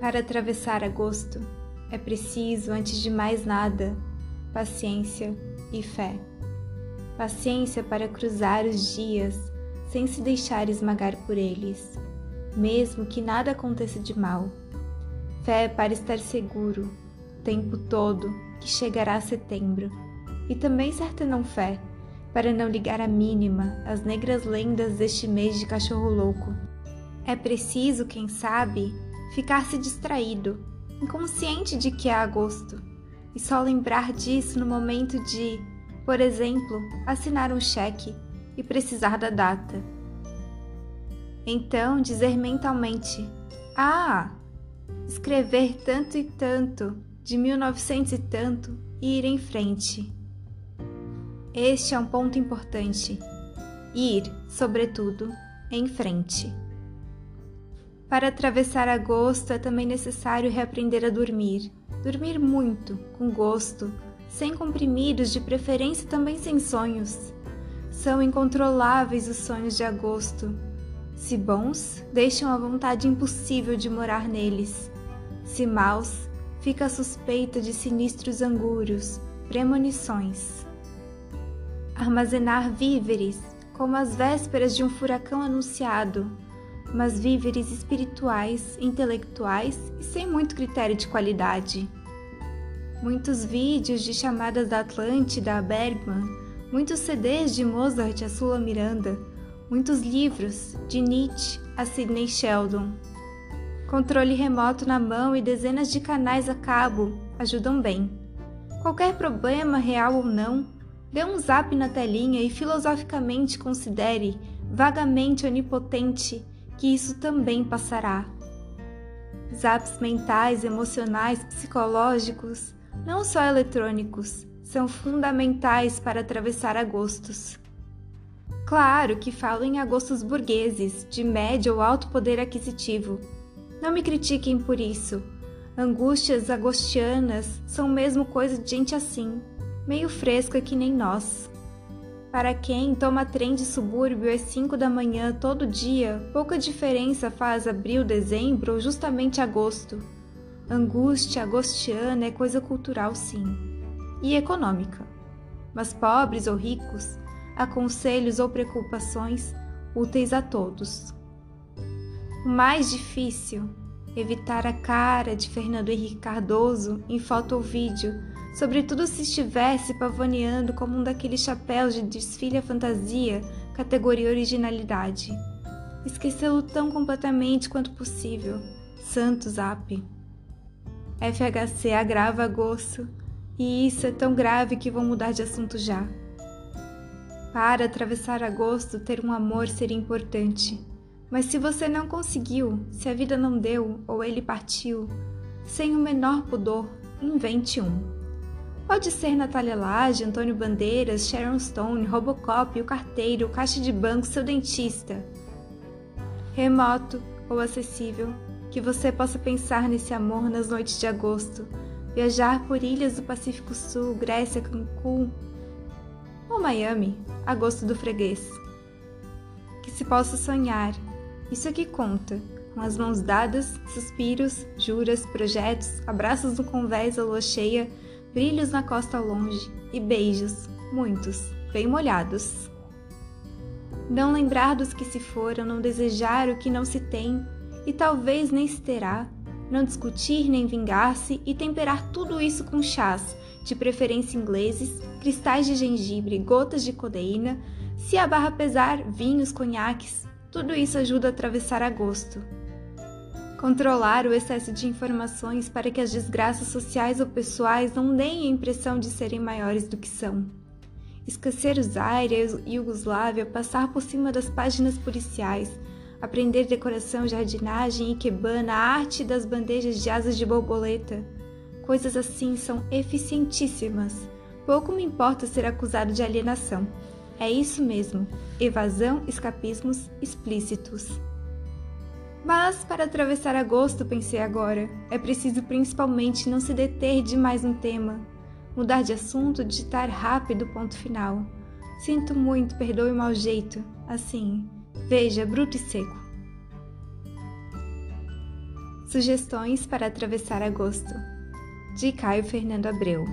Para atravessar agosto, é preciso, antes de mais nada, paciência e fé. Paciência para cruzar os dias sem se deixar esmagar por eles, mesmo que nada aconteça de mal. Fé para estar seguro o tempo todo que chegará setembro. E também certa não fé para não ligar a mínima às negras lendas deste mês de cachorro louco. É preciso, quem sabe, ficar-se distraído, inconsciente de que é agosto, e só lembrar disso no momento de, por exemplo, assinar um cheque e precisar da data. Então dizer mentalmente: Ah! Escrever tanto e tanto, de 1900 e tanto, e ir em frente. Este é um ponto importante. Ir, sobretudo, em frente. Para atravessar agosto é também necessário reaprender a dormir. Dormir muito, com gosto, sem comprimidos, de preferência também sem sonhos. São incontroláveis os sonhos de agosto. Se bons, deixam a vontade impossível de morar neles. Se maus, fica a suspeita de sinistros angúrios, premonições. Armazenar víveres, como as vésperas de um furacão anunciado, mas víveres espirituais, intelectuais e sem muito critério de qualidade. Muitos vídeos de chamadas da Atlântida a Bergman, muitos CDs de Mozart a Sula Miranda, muitos livros de Nietzsche a Sidney Sheldon. Controle remoto na mão e dezenas de canais a cabo ajudam bem. Qualquer problema, real ou não, dê um zap na telinha e filosoficamente considere, vagamente onipotente, que isso também passará. Zaps mentais, emocionais, psicológicos, não só eletrônicos, são fundamentais para atravessar agostos. Claro que falo em agostos burgueses, de médio ou alto poder aquisitivo. Não me critiquem por isso. Angústias agostianas são mesmo coisa de gente assim, meio fresca que nem nós. Para quem toma trem de subúrbio às 5 da manhã todo dia, pouca diferença faz abril, dezembro ou justamente agosto. Angústia agostiana é coisa cultural, sim, e econômica. Mas pobres ou ricos, há conselhos ou preocupações úteis a todos. O mais difícil, evitar a cara de Fernando Henrique Cardoso em foto ou vídeo sobretudo se estivesse pavoneando como um daqueles chapéus de desfile à fantasia, categoria originalidade. Esquecê-lo tão completamente quanto possível. Santo Zap. FHC agrava gosto, e isso é tão grave que vou mudar de assunto já. Para atravessar agosto, ter um amor seria importante. Mas se você não conseguiu, se a vida não deu ou ele partiu, sem o menor pudor, invente um. Pode ser Natália Lage, Antônio Bandeiras, Sharon Stone, Robocop, o carteiro, o caixa de banco, seu dentista. Remoto ou acessível, que você possa pensar nesse amor nas noites de agosto, viajar por ilhas do Pacífico Sul, Grécia, Cancún ou Miami, agosto do freguês. Que se possa sonhar, isso é que conta, com as mãos dadas, suspiros, juras, projetos, abraços no convés à lua cheia, brilhos na costa ao longe e beijos, muitos, bem molhados. Não lembrar dos que se foram, não desejar o que não se tem e talvez nem se terá, não discutir nem vingar-se e temperar tudo isso com chás, de preferência ingleses, cristais de gengibre, gotas de codeína, se a barra pesar, vinhos, conhaques, tudo isso ajuda a atravessar agosto. Controlar o excesso de informações para que as desgraças sociais ou pessoais não deem a impressão de serem maiores do que são. Esquecer os aires e Iugoslávia, passar por cima das páginas policiais, aprender decoração, jardinagem, ikebana, arte das bandejas de asas de borboleta. Coisas assim são eficientíssimas. Pouco me importa ser acusado de alienação. É isso mesmo, evasão, escapismos explícitos. Mas para atravessar agosto, pensei agora, é preciso principalmente não se deter demais no tema, mudar de assunto, digitar rápido ponto final. Sinto muito, perdoe o mau jeito. Assim, veja, bruto e seco. Sugestões para atravessar agosto, de Caio Fernando Abreu.